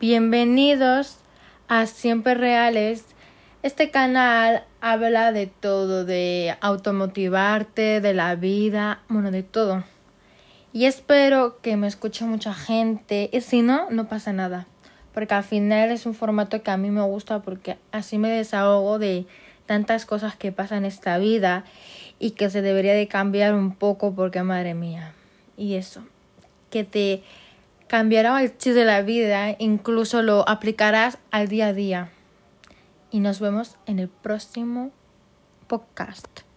Bienvenidos a Siempre Reales. Este canal habla de todo, de automotivarte, de la vida, bueno, de todo. Y espero que me escuche mucha gente. Y si no, no pasa nada. Porque al final es un formato que a mí me gusta porque así me desahogo de tantas cosas que pasan en esta vida y que se debería de cambiar un poco porque madre mía. Y eso, que te cambiará el chip de la vida, incluso lo aplicarás al día a día. Y nos vemos en el próximo podcast.